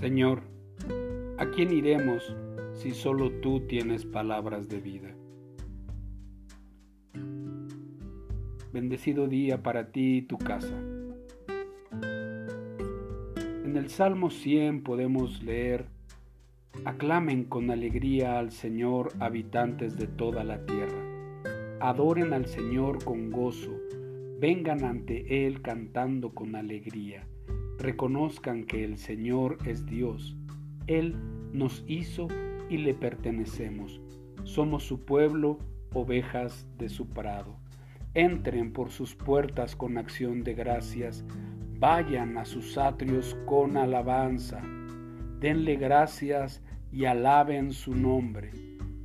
Señor, ¿a quién iremos si solo tú tienes palabras de vida? Bendecido día para ti y tu casa. En el Salmo 100 podemos leer, Aclamen con alegría al Señor habitantes de toda la tierra. Adoren al Señor con gozo, vengan ante Él cantando con alegría. Reconozcan que el Señor es Dios. Él nos hizo y le pertenecemos. Somos su pueblo, ovejas de su prado. Entren por sus puertas con acción de gracias, vayan a sus atrios con alabanza, denle gracias y alaben su nombre,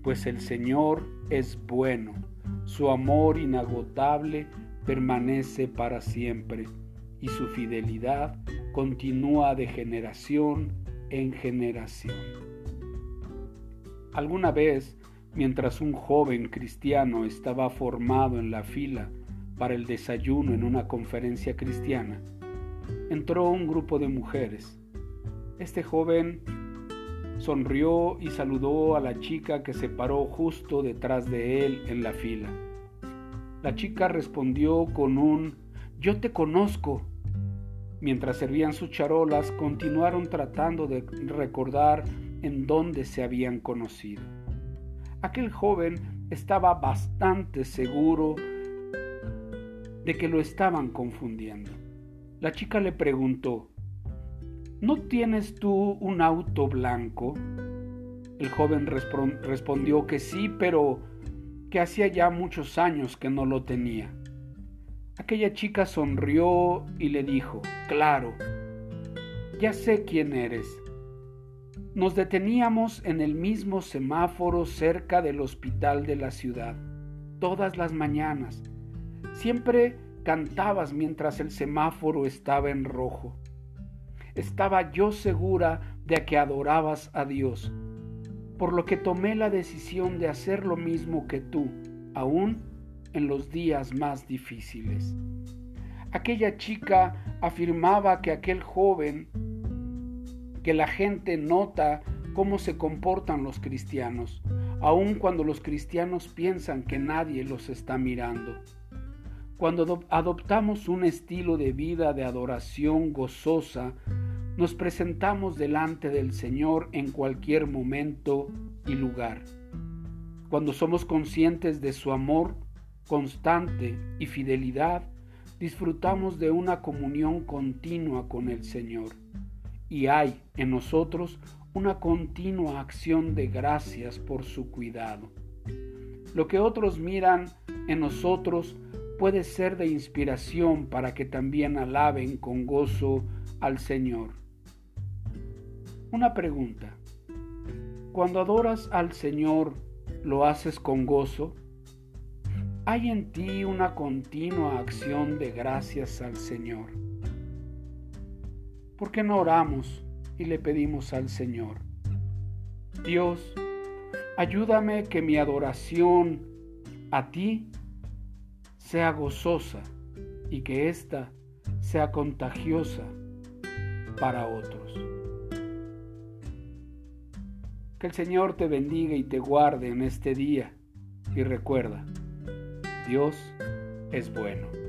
pues el Señor es bueno, su amor inagotable permanece para siempre y su fidelidad continúa de generación en generación. Alguna vez Mientras un joven cristiano estaba formado en la fila para el desayuno en una conferencia cristiana, entró un grupo de mujeres. Este joven sonrió y saludó a la chica que se paró justo detrás de él en la fila. La chica respondió con un Yo te conozco. Mientras servían sus charolas, continuaron tratando de recordar en dónde se habían conocido. Aquel joven estaba bastante seguro de que lo estaban confundiendo. La chica le preguntó, ¿No tienes tú un auto blanco? El joven respondió que sí, pero que hacía ya muchos años que no lo tenía. Aquella chica sonrió y le dijo, claro, ya sé quién eres nos deteníamos en el mismo semáforo cerca del hospital de la ciudad, todas las mañanas. Siempre cantabas mientras el semáforo estaba en rojo. Estaba yo segura de que adorabas a Dios, por lo que tomé la decisión de hacer lo mismo que tú, aún en los días más difíciles. Aquella chica afirmaba que aquel joven que la gente nota cómo se comportan los cristianos, aun cuando los cristianos piensan que nadie los está mirando. Cuando adoptamos un estilo de vida de adoración gozosa, nos presentamos delante del Señor en cualquier momento y lugar. Cuando somos conscientes de su amor constante y fidelidad, disfrutamos de una comunión continua con el Señor y hay en nosotros una continua acción de gracias por su cuidado. Lo que otros miran en nosotros puede ser de inspiración para que también alaben con gozo al Señor. Una pregunta. Cuando adoras al Señor, ¿lo haces con gozo? ¿Hay en ti una continua acción de gracias al Señor? ¿por qué no oramos y le pedimos al Señor? Dios, ayúdame que mi adoración a ti sea gozosa y que ésta sea contagiosa para otros. Que el Señor te bendiga y te guarde en este día y recuerda, Dios es bueno.